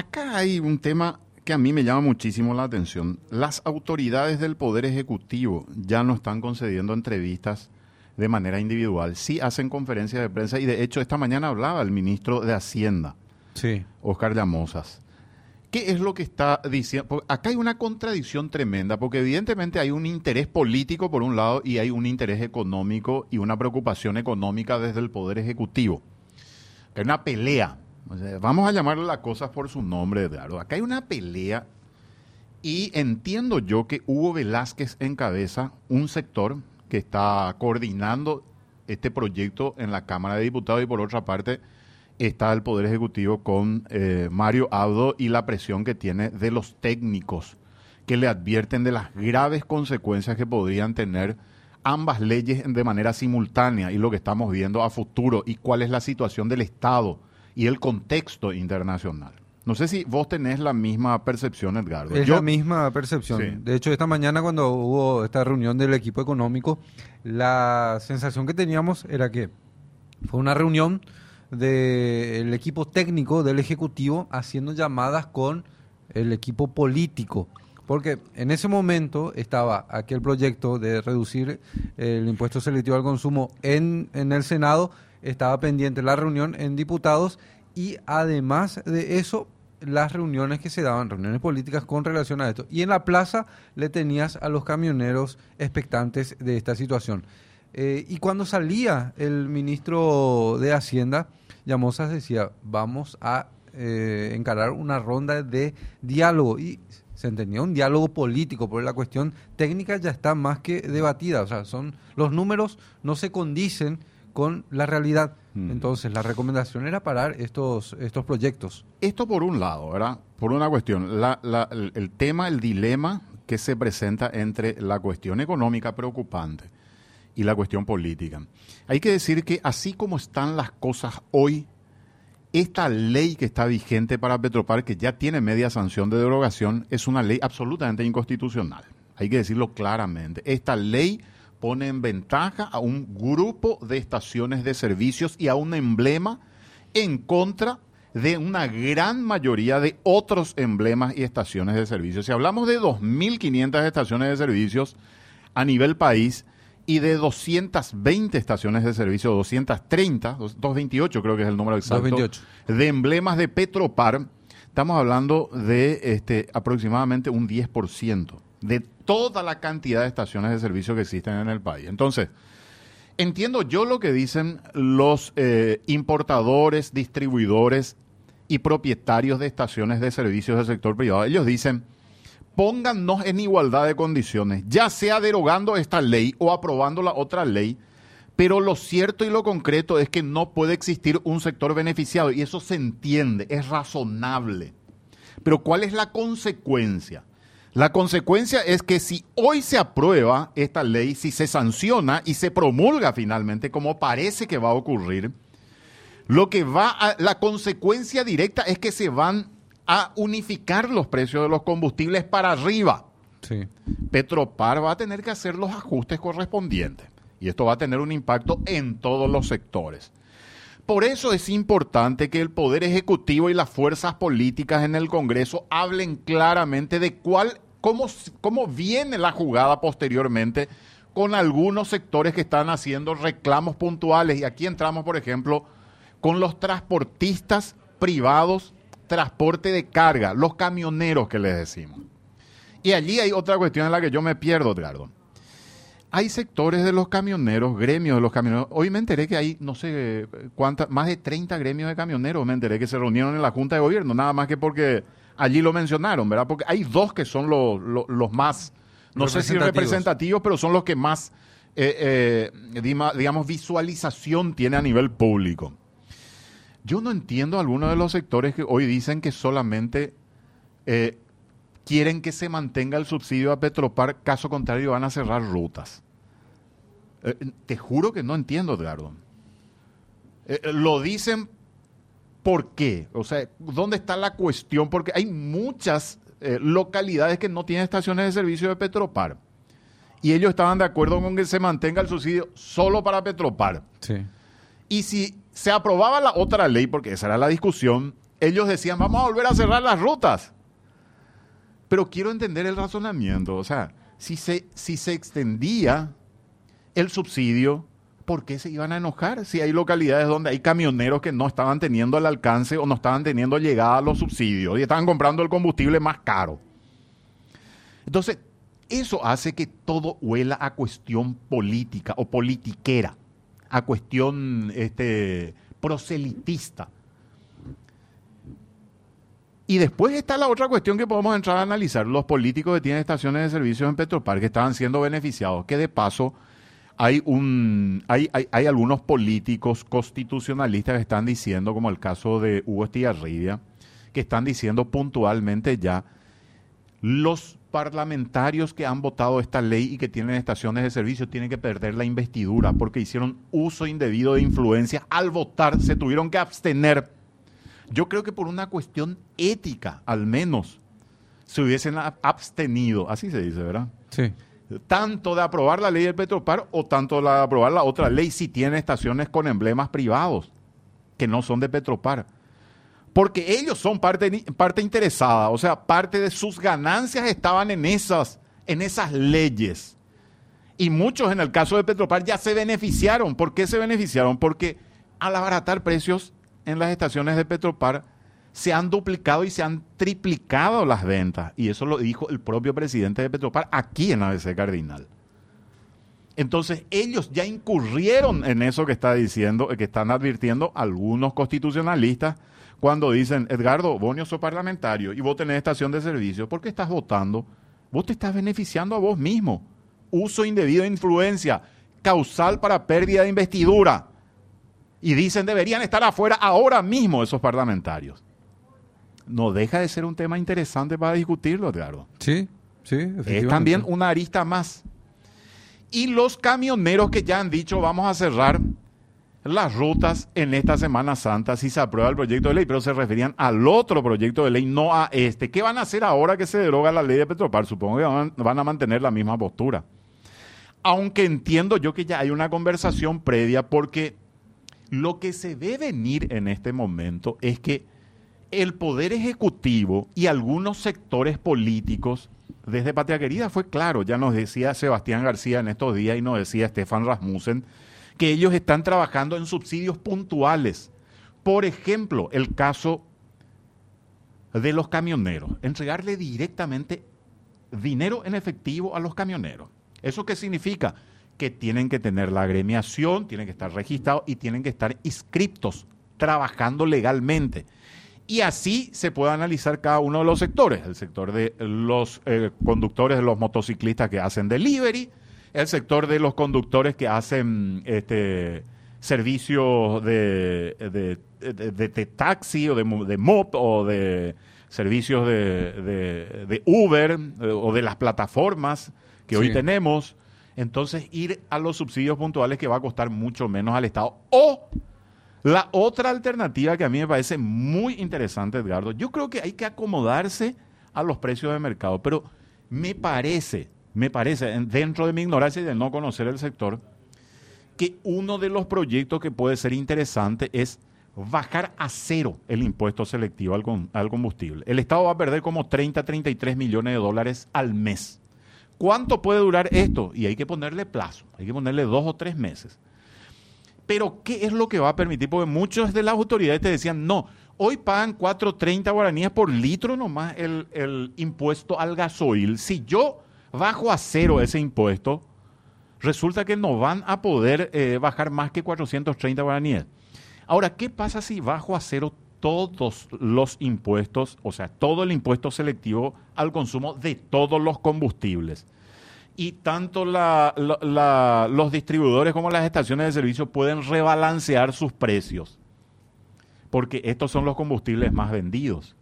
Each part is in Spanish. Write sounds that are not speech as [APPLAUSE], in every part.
Acá hay un tema que a mí me llama muchísimo la atención. Las autoridades del Poder Ejecutivo ya no están concediendo entrevistas de manera individual, sí hacen conferencias de prensa y de hecho esta mañana hablaba el ministro de Hacienda, Sí. Oscar Llamosas. ¿Qué es lo que está diciendo? Porque acá hay una contradicción tremenda, porque evidentemente hay un interés político por un lado y hay un interés económico y una preocupación económica desde el Poder Ejecutivo. Hay una pelea. Vamos a llamarle las cosas por su nombre, Edgardo. Acá hay una pelea y entiendo yo que Hugo Velázquez encabeza un sector que está coordinando este proyecto en la Cámara de Diputados y por otra parte está el Poder Ejecutivo con eh, Mario Abdo y la presión que tiene de los técnicos que le advierten de las graves consecuencias que podrían tener ambas leyes de manera simultánea y lo que estamos viendo a futuro y cuál es la situación del Estado y el contexto internacional. No sé si vos tenés la misma percepción, Edgardo. Es Yo- la misma percepción. Sí. De hecho, esta mañana cuando hubo esta reunión del equipo económico, la sensación que teníamos era que fue una reunión del equipo técnico del Ejecutivo haciendo llamadas con el equipo político. Porque en ese momento estaba aquel proyecto de reducir el impuesto selectivo al consumo en, en el Senado, estaba pendiente la reunión en diputados y además de eso, las reuniones que se daban, reuniones políticas con relación a esto. Y en la plaza le tenías a los camioneros expectantes de esta situación. Eh, y cuando salía el ministro de Hacienda, Llamosas decía, vamos a eh, encarar una ronda de diálogo. Y se entendía un diálogo político, porque la cuestión técnica ya está más que debatida. O sea, son los números no se condicen con la realidad. Mm. Entonces, la recomendación era parar estos, estos proyectos. Esto por un lado, ¿verdad? Por una cuestión, la- la- el, el tema, el dilema que se presenta entre la cuestión económica preocupante y la cuestión política. Hay que decir que así como están las cosas hoy, esta ley que está vigente para Petropar, que ya tiene media sanción de derogación, es una ley absolutamente inconstitucional. Hay que decirlo claramente. Esta ley pone en ventaja a un grupo de estaciones de servicios y a un emblema en contra de una gran mayoría de otros emblemas y estaciones de servicios. Si hablamos de 2.500 estaciones de servicios a nivel país y de 220 estaciones de servicio, 230, 228 creo que es el número exacto, 228. de emblemas de Petropar, estamos hablando de este, aproximadamente un 10% de toda la cantidad de estaciones de servicio que existen en el país. Entonces, entiendo yo lo que dicen los eh, importadores, distribuidores y propietarios de estaciones de servicios del sector privado. Ellos dicen, póngannos en igualdad de condiciones, ya sea derogando esta ley o aprobando la otra ley, pero lo cierto y lo concreto es que no puede existir un sector beneficiado y eso se entiende, es razonable. Pero ¿cuál es la consecuencia? La consecuencia es que si hoy se aprueba esta ley, si se sanciona y se promulga finalmente, como parece que va a ocurrir, lo que va a, la consecuencia directa es que se van a unificar los precios de los combustibles para arriba. Sí. Petropar va a tener que hacer los ajustes correspondientes y esto va a tener un impacto en todos los sectores. Por eso es importante que el Poder Ejecutivo y las fuerzas políticas en el Congreso hablen claramente de cuál, cómo, cómo viene la jugada posteriormente con algunos sectores que están haciendo reclamos puntuales. Y aquí entramos, por ejemplo, con los transportistas privados, transporte de carga, los camioneros que les decimos. Y allí hay otra cuestión en la que yo me pierdo, Edgardo. Hay sectores de los camioneros, gremios de los camioneros. Hoy me enteré que hay, no sé cuántas, más de 30 gremios de camioneros. Me enteré que se reunieron en la Junta de Gobierno, nada más que porque allí lo mencionaron, ¿verdad? Porque hay dos que son los, los, los más, no sé si Representativos. pero son los que más, eh, eh, digamos, visualización tiene a nivel público. Yo no entiendo algunos de los sectores que hoy dicen que solamente eh, quieren que se mantenga el subsidio a Petropar, caso contrario van a cerrar rutas. Eh, te juro que no entiendo, Edgardo. Eh, eh, lo dicen ¿por qué? O sea, ¿dónde está la cuestión? Porque hay muchas eh, localidades que no tienen estaciones de servicio de Petropar. Y ellos estaban de acuerdo con que se mantenga el subsidio solo para Petropar. Sí. Y si se aprobaba la otra ley, porque esa era la discusión, ellos decían, vamos a volver a cerrar las rutas. Pero quiero entender el razonamiento. O sea, si se, si se extendía el subsidio, ¿por qué se iban a enojar? Si hay localidades donde hay camioneros que no estaban teniendo el alcance o no estaban teniendo llegada a los subsidios y estaban comprando el combustible más caro. Entonces, eso hace que todo huela a cuestión política o politiquera, a cuestión este, proselitista. Y después está la otra cuestión que podemos entrar a analizar. Los políticos que tienen estaciones de servicio en Petropar que estaban siendo beneficiados, que de paso hay, un, hay, hay, algunos políticos constitucionalistas que están diciendo, como el caso de Hugo Estigarribia, que están diciendo puntualmente ya los parlamentarios que han votado esta ley y que tienen estaciones de servicio tienen que perder la investidura porque hicieron uso indebido de influencia al votar, se tuvieron que abstener yo creo que por una cuestión ética, al menos, se hubiesen abstenido, así se dice, ¿verdad? Sí. Tanto de aprobar la ley del Petropar o tanto de aprobar la otra ley si tiene estaciones con emblemas privados, que no son de Petropar. Porque ellos son parte, parte interesada, o sea, parte de sus ganancias estaban en esas, en esas leyes. Y muchos en el caso de Petropar ya se beneficiaron. ¿Por qué se beneficiaron? Porque al abaratar precios en las estaciones de Petropar se han duplicado y se han triplicado las ventas. Y eso lo dijo el propio presidente de Petropar aquí en ABC Cardinal. Entonces, ellos ya incurrieron en eso que está diciendo, que están advirtiendo algunos constitucionalistas cuando dicen, Edgardo, vos no sos parlamentario y vos tenés estación de servicio, ¿por qué estás votando? Vos te estás beneficiando a vos mismo. Uso indebido de influencia, causal para pérdida de investidura y dicen deberían estar afuera ahora mismo esos parlamentarios. No deja de ser un tema interesante para discutirlo, claro. Sí, sí. Es también una arista más. Y los camioneros que ya han dicho vamos a cerrar las rutas en esta Semana Santa si se aprueba el proyecto de ley, pero se referían al otro proyecto de ley, no a este. ¿Qué van a hacer ahora que se deroga la ley de Petropar? Supongo que van, van a mantener la misma postura. Aunque entiendo yo que ya hay una conversación previa porque lo que se ve venir en este momento es que el Poder Ejecutivo y algunos sectores políticos, desde Patria Querida fue claro, ya nos decía Sebastián García en estos días y nos decía Stefan Rasmussen, que ellos están trabajando en subsidios puntuales. Por ejemplo, el caso de los camioneros, entregarle directamente dinero en efectivo a los camioneros. ¿Eso qué significa? Que tienen que tener la agremiación, tienen que estar registrados y tienen que estar inscriptos, trabajando legalmente. Y así se puede analizar cada uno de los sectores, el sector de los eh, conductores de los motociclistas que hacen delivery, el sector de los conductores que hacen este, servicios de, de, taxi o de, de MOP o de servicios de, Uber eh, o de las plataformas que hoy tenemos entonces ir a los subsidios puntuales que va a costar mucho menos al Estado. O la otra alternativa que a mí me parece muy interesante, Edgardo, yo creo que hay que acomodarse a los precios de mercado, pero me parece, me parece, dentro de mi ignorancia y de no conocer el sector, que uno de los proyectos que puede ser interesante es bajar a cero el impuesto selectivo al, al combustible. El Estado va a perder como 30, 33 millones de dólares al mes. ¿Cuánto puede durar esto? Y hay que ponerle plazo, hay que ponerle dos o tres meses. Pero, ¿qué es lo que va a permitir? Porque muchas de las autoridades te decían, no, hoy pagan 4.30 guaraníes por litro nomás el, impuesto al gasoil. Si yo bajo a cero ese impuesto, resulta que no van a poder eh, bajar más que 430 guaraníes. Ahora, ¿qué pasa si bajo a cero todos los impuestos, o sea, todo el impuesto selectivo al consumo de todos los combustibles. Y tanto los distribuidores como las estaciones de servicio pueden rebalancear sus precios, porque estos son los combustibles más vendidos.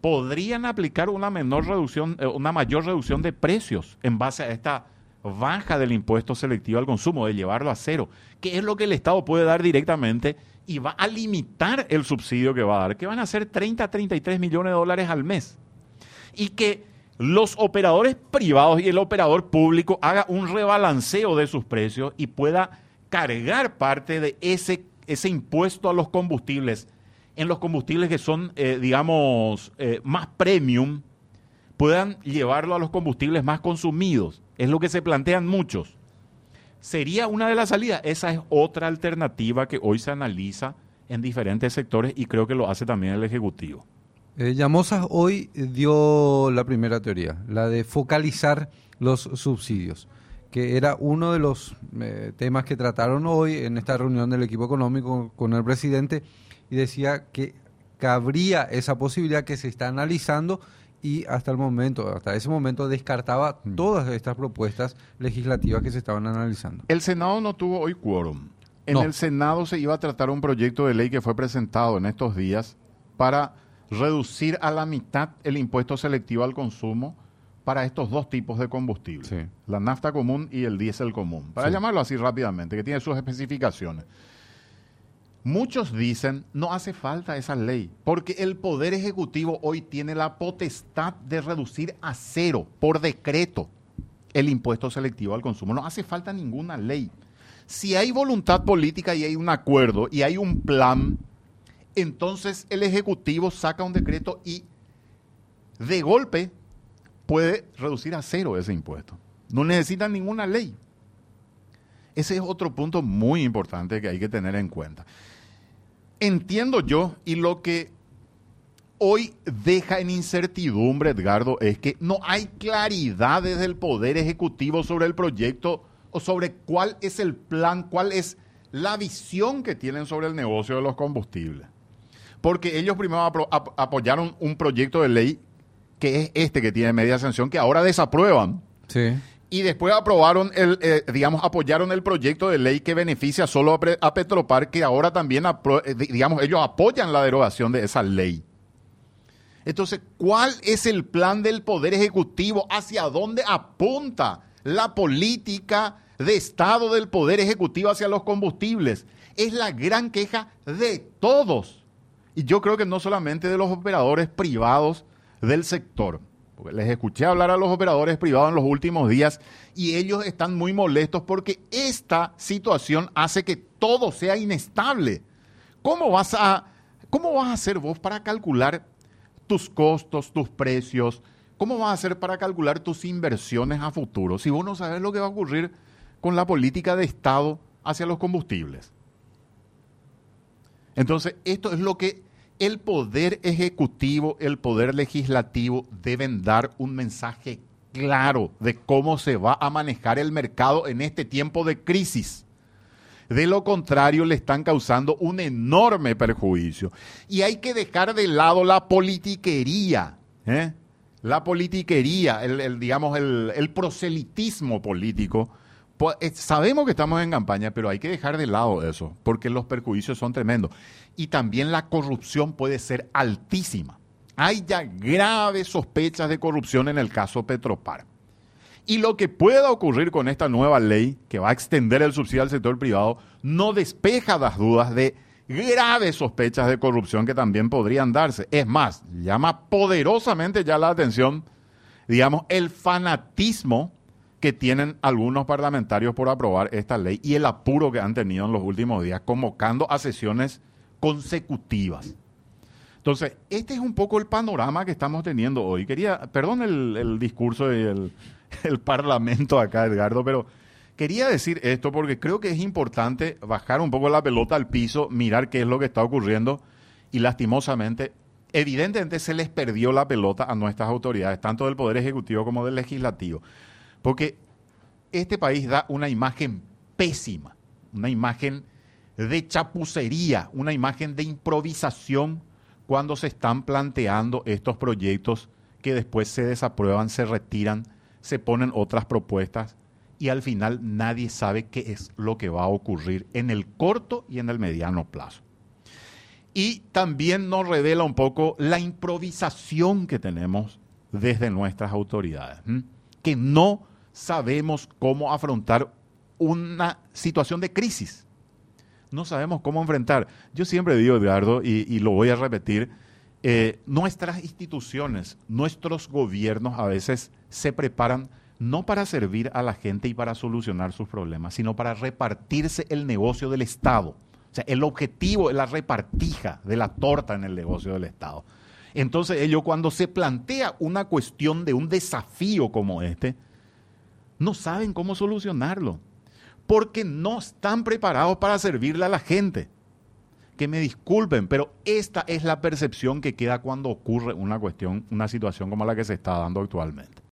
Podrían aplicar una menor reducción, eh, una mayor reducción de precios en base a esta baja del impuesto selectivo al consumo, de llevarlo a cero, que es lo que el Estado puede dar directamente y va a limitar el subsidio que va a dar, que van a ser 30 a 33 millones de dólares al mes. Y que los operadores privados y el operador público haga un rebalanceo de sus precios y pueda cargar parte de ese, ese impuesto a los combustibles en los combustibles que son, eh, digamos, eh, más premium, puedan llevarlo a los combustibles más consumidos. Es lo que se plantean muchos. ¿Sería una de las salidas? Esa es otra alternativa que hoy se analiza en diferentes sectores y creo que lo hace también el Ejecutivo. Eh, hoy dio la primera teoría, la de focalizar los subsidios, que era uno de los eh, temas que trataron hoy en esta reunión del equipo económico con el presidente y decía que cabría esa posibilidad que se está analizando y hasta el momento, hasta ese momento descartaba mm. todas estas propuestas legislativas que se estaban analizando. El Senado no tuvo hoy quórum. En el Senado se iba a tratar un proyecto de ley que fue presentado en estos días para reducir a la mitad el impuesto selectivo al consumo para estos dos tipos de combustible, la nafta común y el diésel común, para llamarlo así rápidamente, que tiene sus especificaciones. Muchos dicen, no hace falta esa ley, porque el Poder Ejecutivo hoy tiene la potestad de reducir a cero por decreto el impuesto selectivo al consumo. No hace falta ninguna ley. Si hay voluntad política y hay un acuerdo y hay un plan, entonces el Ejecutivo saca un decreto y de golpe puede reducir a cero ese impuesto. No necesita ninguna ley. Ese es otro punto muy importante que hay que tener en cuenta. Entiendo yo, y lo que hoy deja en incertidumbre, Edgardo, es que no hay claridad desde el Poder Ejecutivo sobre el proyecto o sobre cuál es el plan, cuál es la visión que tienen sobre el negocio de los combustibles. Porque ellos primero apoyaron un proyecto de ley que es este que tiene media sanción, que ahora desaprueban. Sí y después aprobaron el, eh, digamos, apoyaron el proyecto de ley que beneficia solo a, Petropar, que ahora también, eh, digamos, ellos apoyan la derogación de esa ley. Entonces, ¿cuál es el plan del Poder Ejecutivo? ¿Hacia dónde apunta la política de Estado del Poder Ejecutivo hacia los combustibles? Es la gran queja de todos. Y yo creo que no solamente de los operadores privados del sector les escuché hablar a los operadores privados en los últimos días y ellos están muy molestos porque esta situación hace que todo sea inestable. ¿Cómo vas a, cómo vas a hacer vos para calcular tus costos, tus precios? ¿Cómo vas a hacer para calcular tus inversiones a futuro si vos no sabes lo que va a ocurrir con la política de Estado hacia los combustibles? Entonces, esto es lo que el poder ejecutivo, el poder legislativo deben dar un mensaje claro de cómo se va a manejar el mercado en este tiempo de crisis. De lo contrario, le están causando un enorme perjuicio. Y hay que dejar de lado la politiquería, ¿eh? la politiquería, el, digamos, el, el proselitismo político sabemos que estamos en campaña, pero hay que dejar de lado eso, porque los perjuicios son tremendos. Y también la corrupción puede ser altísima. Hay ya graves sospechas de corrupción en el caso Petropar. Y lo que pueda ocurrir con esta nueva ley, que va a extender el subsidio al sector privado, no despeja las dudas de graves sospechas de corrupción que también podrían darse. Es más, llama poderosamente ya la atención, digamos, el fanatismo que tienen algunos parlamentarios por aprobar esta ley y el apuro que han tenido en los últimos días convocando a sesiones consecutivas. Entonces, este es un poco el panorama que estamos teniendo hoy. Quería, perdón el, discurso del [LAUGHS] el parlamento acá, Edgardo, pero quería decir esto porque creo que es importante bajar un poco la pelota al piso, mirar qué es lo que está ocurriendo y lastimosamente, evidentemente se les perdió la pelota a nuestras autoridades, tanto del Poder Ejecutivo como del Legislativo. Porque este país da una imagen pésima, una imagen de chapucería, una imagen de improvisación cuando se están planteando estos proyectos que después se desaprueban, se retiran, se ponen otras propuestas y al final nadie sabe qué es lo que va a ocurrir en el corto y en el mediano plazo. Y también nos revela un poco la improvisación que tenemos desde nuestras autoridades, no sabemos cómo afrontar una situación de crisis. No sabemos cómo enfrentar. Yo siempre digo, Edgardo, y, lo voy a repetir, eh, nuestras instituciones, nuestros gobiernos a veces se preparan no para servir a la gente y para solucionar sus problemas, sino para repartirse el negocio del Estado, O sea, el objetivo es la repartija de la torta en el negocio del Estado. Entonces ellos cuando se plantea una cuestión de un desafío como este, no saben cómo solucionarlo, porque no están preparados para servirle a la gente. Que me disculpen, pero esta es la percepción que queda cuando ocurre una cuestión, una situación como la que se está dando actualmente.